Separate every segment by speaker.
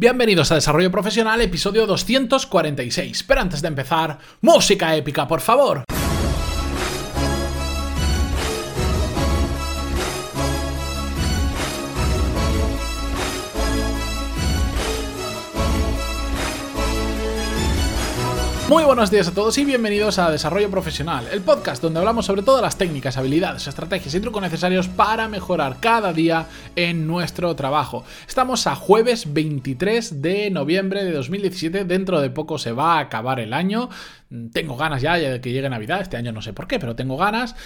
Speaker 1: Bienvenidos a Desarrollo Profesional, episodio 246. Pero antes de empezar, música épica, por favor. Muy buenos días a todos y bienvenidos a Desarrollo Profesional, el podcast donde hablamos sobre todas las técnicas, habilidades, estrategias y trucos necesarios para mejorar cada día en nuestro trabajo. Estamos a jueves 23 de noviembre de 2017, dentro de poco se va a acabar el año. Tengo ganas ya de que llegue Navidad, este año no sé por qué, pero tengo ganas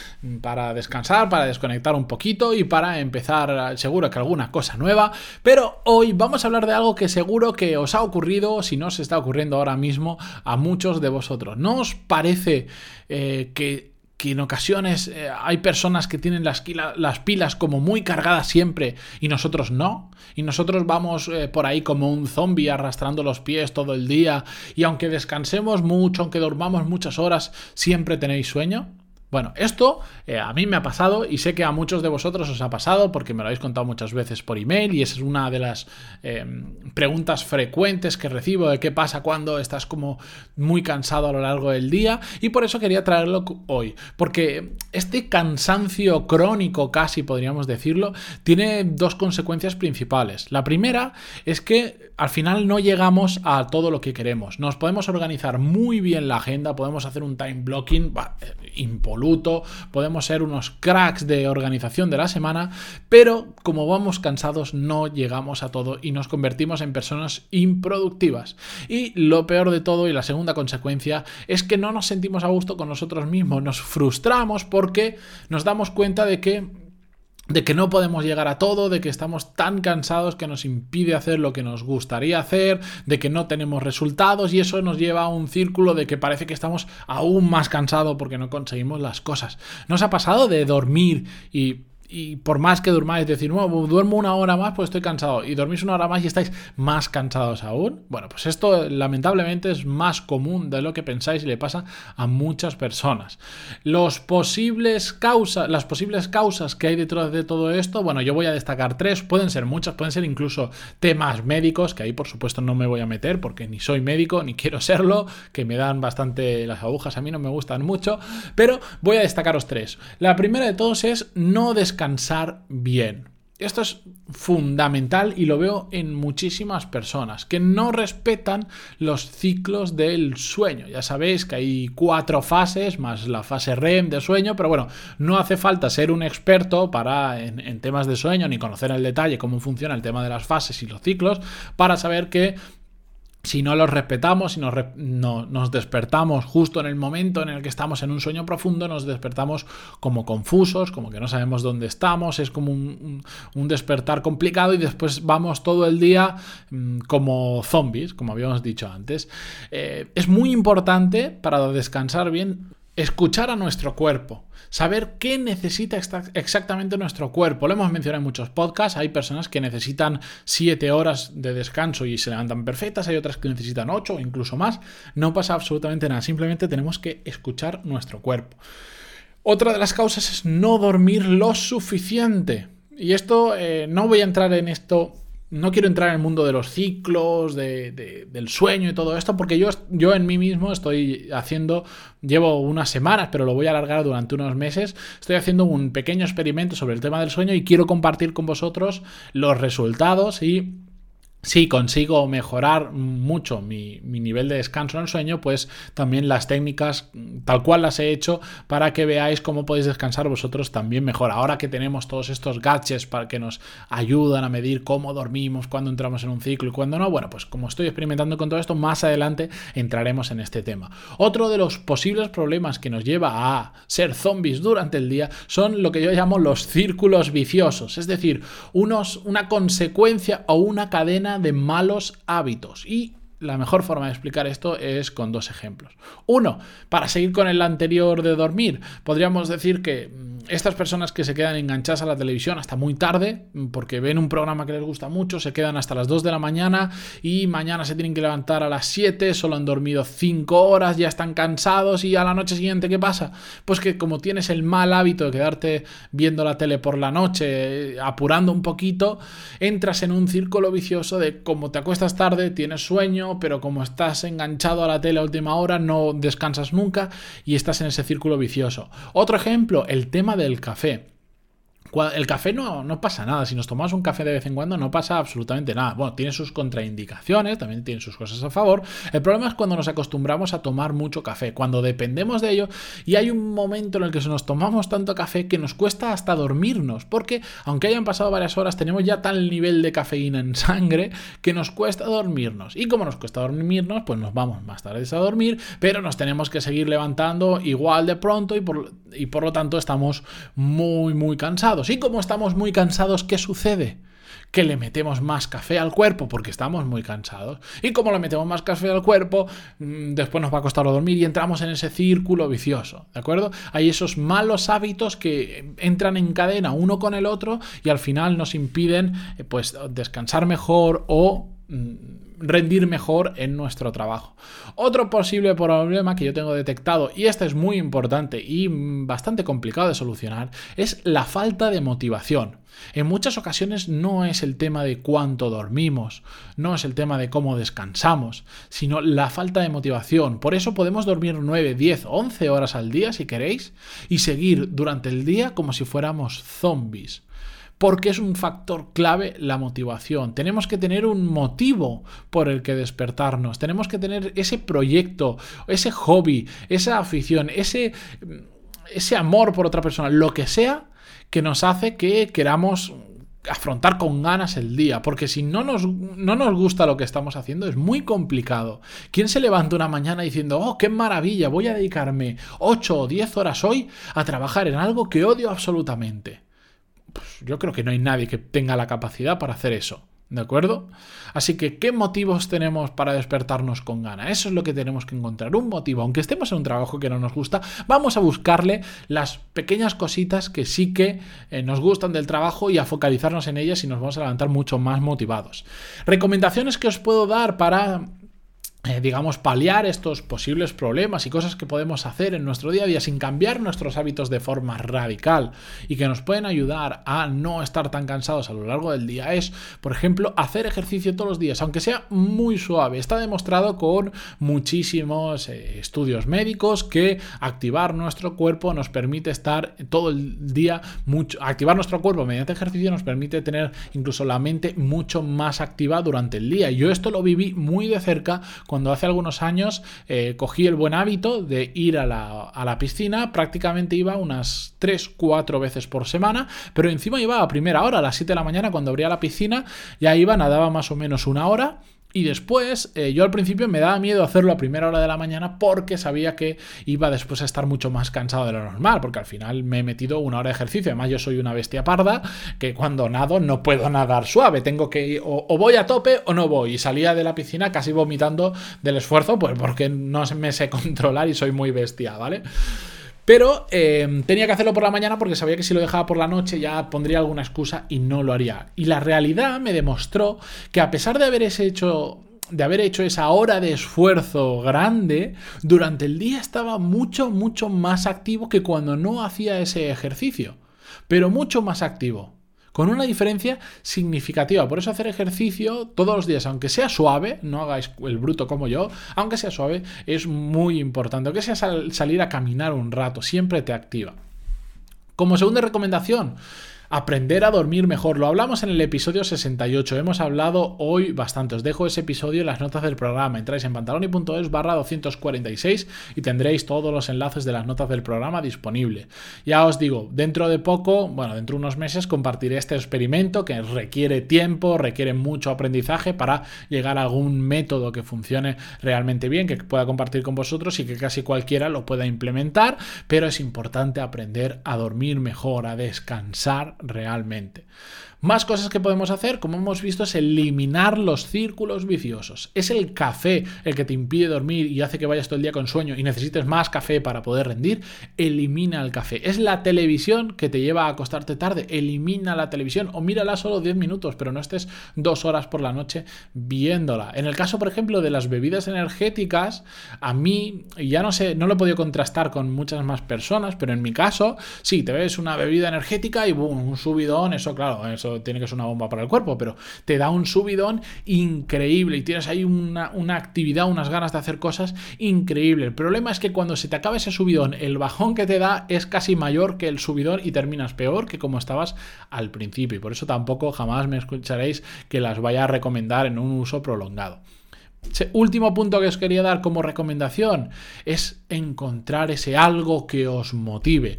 Speaker 1: para descansar, para desconectar un poquito y para empezar seguro que alguna cosa nueva. Pero hoy vamos a hablar de algo que seguro que os ha ocurrido, si no se está ocurriendo ahora mismo, a muchos de vosotros. ¿No os parece eh, que en ocasiones eh, hay personas que tienen las, las, pilas como muy cargadas siempre y nosotros no. Y nosotros vamos eh, por ahí como un zombie arrastrando los pies todo el día y aunque descansemos mucho, aunque dormamos muchas horas, siempre tenéis sueño. Bueno, esto eh, a mí me ha pasado y sé que a muchos de vosotros os ha pasado porque me lo habéis contado muchas veces por email y esa es una de las em, preguntas frecuentes que recibo de qué pasa cuando estás como muy cansado a lo largo del día y por eso quería traerlo hoy, porque este cansancio crónico casi podríamos decirlo tiene dos consecuencias principales. La primera es que al final no llegamos a todo lo que queremos. Nos podemos organizar muy bien la agenda, podemos hacer un time blocking impoluto podemos ser unos cracks de organización de la semana, pero como vamos cansados no llegamos a todo y nos convertimos en personas improductivas. Y lo peor de todo y la segunda consecuencia es que no nos sentimos a gusto con nosotros mismos, nos frustramos porque nos damos cuenta de que de que no podemos llegar a todo, de que estamos tan cansados que nos impide hacer lo que nos gustaría hacer, de que no tenemos resultados y eso nos lleva a un círculo de que parece que estamos aún más cansados porque no conseguimos las cosas. ¿Nos ha pasado de dormir y y por más que durmáis, decir, no, duermo una hora más, pues estoy cansado, y dormís una hora más y estáis más cansados aún. Bueno, pues esto lamentablemente es más común de lo que pensáis y le pasa a muchas personas. Los posibles causas, las posibles causas que hay detrás de todo esto, bueno, yo voy a destacar tres, pueden ser muchas, pueden ser incluso temas médicos, que ahí por supuesto no me voy a meter porque ni soy médico ni quiero serlo, que me dan bastante las agujas, a mí no me gustan mucho, pero voy a destacaros tres. La primera de todos es no descansar descansar bien. Esto es fundamental y lo veo en muchísimas personas que no respetan los ciclos del sueño. Ya sabéis que hay cuatro fases más la fase REM de sueño, pero bueno, no hace falta ser un experto para en, en temas de sueño ni conocer el detalle cómo funciona el tema de las fases y los ciclos para saber que si no los respetamos, si nos, nos, despertamos justo en el momento en el que estamos en un sueño profundo, nos despertamos como confusos, como que no sabemos dónde estamos, es como un, despertar complicado y después vamos todo el día mm, como zombies, como habíamos dicho antes. Eh, es muy importante para descansar bien escuchar a nuestro cuerpo, saber qué necesita exactamente nuestro cuerpo. Lo hemos mencionado en muchos podcasts, hay personas que necesitan 7 horas de descanso y se levantan perfectas, hay otras que necesitan 8 o incluso más. No pasa absolutamente nada, simplemente tenemos que escuchar nuestro cuerpo. Otra de las causas es no dormir lo suficiente. Y esto, eh, no voy a entrar en esto no quiero entrar en el mundo de los ciclos, del sueño y todo esto, porque yo, yo en mí mismo estoy haciendo, llevo unas semanas, pero lo voy a alargar durante unos meses, estoy haciendo un pequeño experimento sobre el tema del sueño y quiero compartir con vosotros los resultados y si consigo mejorar mucho mi, nivel de descanso en el sueño, pues también las técnicas tal cual las he hecho para que veáis cómo podéis descansar vosotros también mejor. Ahora que tenemos todos estos gadgets para que nos ayudan a medir cómo dormimos, cuándo entramos en un ciclo y cuándo no, bueno, pues como estoy experimentando con todo esto, más adelante entraremos en este tema. Otro de los posibles problemas que nos lleva a ser zombies durante el día son lo que yo llamo los círculos viciosos, es decir, unos, una consecuencia o una cadena de malos hábitos. Y la mejor forma de explicar esto es con dos ejemplos. Uno, para seguir con el anterior de dormir, podríamos decir que mm, estas personas que se quedan enganchadas a la televisión hasta muy tarde, porque ven un programa que les gusta mucho, se quedan hasta las 2 de la mañana y mañana se tienen que levantar a las 7, solo han dormido 5 horas, ya están cansados y a la noche siguiente, ¿qué pasa? Pues que como tienes el mal hábito de quedarte viendo la tele por la noche, apurando un poquito, entras en un círculo vicioso de como te acuestas tarde, tienes sueño, pero como estás enganchado a la tele a última hora, no descansas nunca y estás en ese círculo vicioso. Otro ejemplo, el tema del café. El café no, no, pasa nada. Si nos tomamos un café de vez en cuando, no pasa absolutamente nada. Bueno, tiene sus contraindicaciones, también tiene sus cosas a favor. El problema es cuando nos acostumbramos a tomar mucho café, cuando dependemos de ello y hay un momento en el que nos tomamos tanto café que nos cuesta hasta dormirnos, porque aunque hayan pasado varias horas, tenemos ya tal nivel de cafeína en sangre que nos cuesta dormirnos. Y como nos cuesta dormirnos, pues nos vamos más tarde a dormir, pero nos tenemos que seguir levantando igual de pronto y por, y por lo tanto estamos muy, muy cansados. Y como estamos muy cansados, ¿qué sucede? que le metemos más café al cuerpo porque estamos muy cansados. Y como le metemos más café al cuerpo, mm, después nos va a costar dormir y entramos en ese círculo vicioso, ¿de acuerdo? Hay esos malos hábitos que entran en cadena uno con el otro y al final nos impiden eh, pues descansar mejor o mm, rendir mejor en nuestro trabajo. Otro posible problema que yo tengo detectado, y este es muy importante y bastante complicado de solucionar, es la falta de motivación. En muchas ocasiones no es el tema de cuánto dormimos, no es el tema de cómo descansamos, sino la falta de motivación. Por eso podemos dormir 9, 10, 11 horas al día si queréis y seguir durante el día como si fuéramos zombies porque es un factor clave la motivación. Tenemos que tener un motivo por el que despertarnos, tenemos que tener ese proyecto, ese hobby, esa afición, ese, ese amor por otra persona, lo que sea que nos hace que queramos afrontar con ganas el día, porque si no nos, no nos gusta lo que estamos haciendo es muy complicado. ¿Quién se levanta una mañana diciendo, oh, qué maravilla, voy a dedicarme 8 o 10 horas hoy a trabajar en algo que odio absolutamente? Yo creo que no hay nadie que tenga la capacidad para hacer eso. ¿De acuerdo? Así que, ¿qué motivos tenemos para despertarnos con gana? Eso es lo que tenemos que encontrar. Un motivo. Aunque estemos en un trabajo que no nos gusta, vamos a buscarle las pequeñas cositas que sí que eh, nos gustan del trabajo y a focalizarnos en ellas y nos vamos a levantar mucho más motivados. Recomendaciones que os puedo dar para eh, digamos, paliar estos posibles problemas y cosas que podemos hacer en nuestro día a día sin cambiar nuestros hábitos de forma radical y que nos pueden ayudar a no estar tan cansados a lo largo del día es, por ejemplo, hacer ejercicio todos los días, aunque sea muy suave. Está demostrado con muchísimos eh, estudios médicos que activar nuestro cuerpo nos permite estar todo el día mucho, activar nuestro cuerpo mediante ejercicio nos permite tener incluso la mente mucho más activa durante el día. Yo esto lo viví muy de cerca cuando hace algunos años eh, cogí el buen hábito de ir a la, piscina, prácticamente iba unas 3-4 veces por semana, pero encima iba a primera hora, a las 7 de la mañana cuando abría la piscina, ya iba, nadaba más o menos una hora y después, eh, yo al principio me daba miedo hacerlo a primera hora de la mañana porque sabía que iba después a estar mucho más cansado de lo normal, porque al final me he metido una hora de ejercicio. Además, yo soy una bestia parda que cuando nado no puedo nadar suave, tengo que ir, o, voy a tope o no voy. Y salía de la piscina casi vomitando del esfuerzo, pues porque no me sé controlar y soy muy bestia, ¿vale? Pero eh, tenía que hacerlo por la mañana porque sabía que si lo dejaba por la noche ya pondría alguna excusa y no lo haría. Y la realidad me demostró que a pesar de haber hecho de haber hecho esa hora de esfuerzo grande, durante el día estaba mucho, mucho más activo que cuando no hacía ese ejercicio. Pero mucho más activo con una diferencia significativa. Por eso hacer ejercicio todos los días, aunque sea suave, no hagáis el bruto como yo, aunque sea suave, es muy importante. Aunque sea salir a caminar un rato, siempre te activa. Como segunda recomendación, aprender a dormir mejor. Lo hablamos en el episodio 68. Hemos hablado hoy bastante. Os dejo ese episodio en las notas del programa. Entráis en pantaloni.es barra 246 y tendréis todos los enlaces de las notas del programa disponibles. Ya os digo, dentro de poco, bueno, dentro de unos meses compartiré este experimento que requiere tiempo, requiere mucho aprendizaje para llegar a algún método que funcione realmente bien, que pueda compartir con vosotros y que casi cualquiera lo pueda implementar, pero es importante aprender a dormir mejor, a descansar realmente. Más cosas que podemos hacer, como hemos visto, es eliminar los círculos viciosos. Es el café el que te impide dormir y hace que vayas todo el día con sueño y necesites más café para poder rendir. Elimina el café. Es la televisión que te lleva a acostarte tarde. Elimina la televisión o mírala solo 10 minutos, pero no estés dos horas por la noche viéndola. En el caso, por ejemplo, de las bebidas energéticas, a mí, ya no sé, no lo he podido contrastar con muchas más personas, pero en mi caso, sí, te ves una bebida energética y boom, un subidón, eso claro, eso tiene que ser una bomba para el cuerpo, pero te da un subidón increíble y tienes ahí una, una actividad, unas ganas de hacer cosas increíble. El problema es que cuando se te acaba ese subidón, el bajón que te da es casi mayor que el subidón y terminas peor que como estabas al principio. Y por eso tampoco jamás me escucharéis que las vaya a recomendar en un uso prolongado. último punto que os quería dar como recomendación es encontrar ese algo que os motive.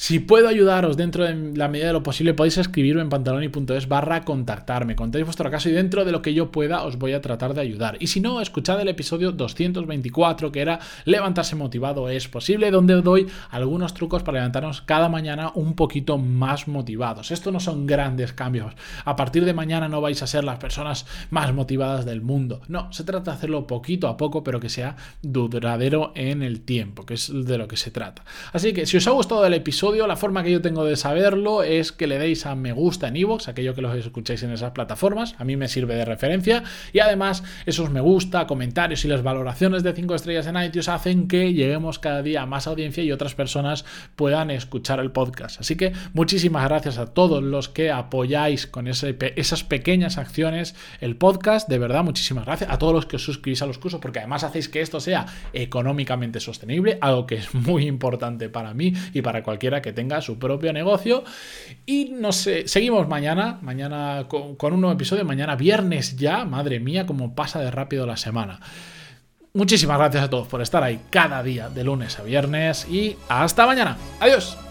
Speaker 1: Si puedo ayudaros dentro de la medida de lo posible, podéis escribirme en pantaloni.es barra contactarme. Contéis vuestro caso y dentro de lo que yo pueda os voy a tratar de ayudar. Y si no, escuchad el episodio 224 que era Levantarse motivado es posible, donde doy algunos trucos para levantarnos cada mañana un poquito más motivados. Esto no son grandes cambios. A partir de mañana no vais a ser las personas más motivadas del mundo. No, se trata de hacerlo poquito a poco, pero que sea duradero en el tiempo, que es de lo que se trata. Así que si os ha gustado el episodio, la forma que yo tengo de saberlo es que le deis a me gusta en iVoox, aquello que los escucháis en esas plataformas, a mí me sirve de referencia. Y además esos me gusta, comentarios y las valoraciones de 5 estrellas en iTunes hacen que lleguemos cada día a más audiencia y otras personas puedan escuchar el podcast. Así que muchísimas gracias a todos los que apoyáis con ese, esas pequeñas acciones el podcast, de verdad muchísimas gracias a todos los que os suscribís a los cursos porque además hacéis que esto sea económicamente sostenible, algo que es muy importante para mí y para cualquiera que tenga su propio negocio. Y no sé, seguimos mañana, mañana con, un nuevo episodio, mañana viernes ya, madre mía, cómo pasa de rápido la semana. Muchísimas gracias a todos por estar ahí cada día de lunes a viernes y hasta mañana. Adiós.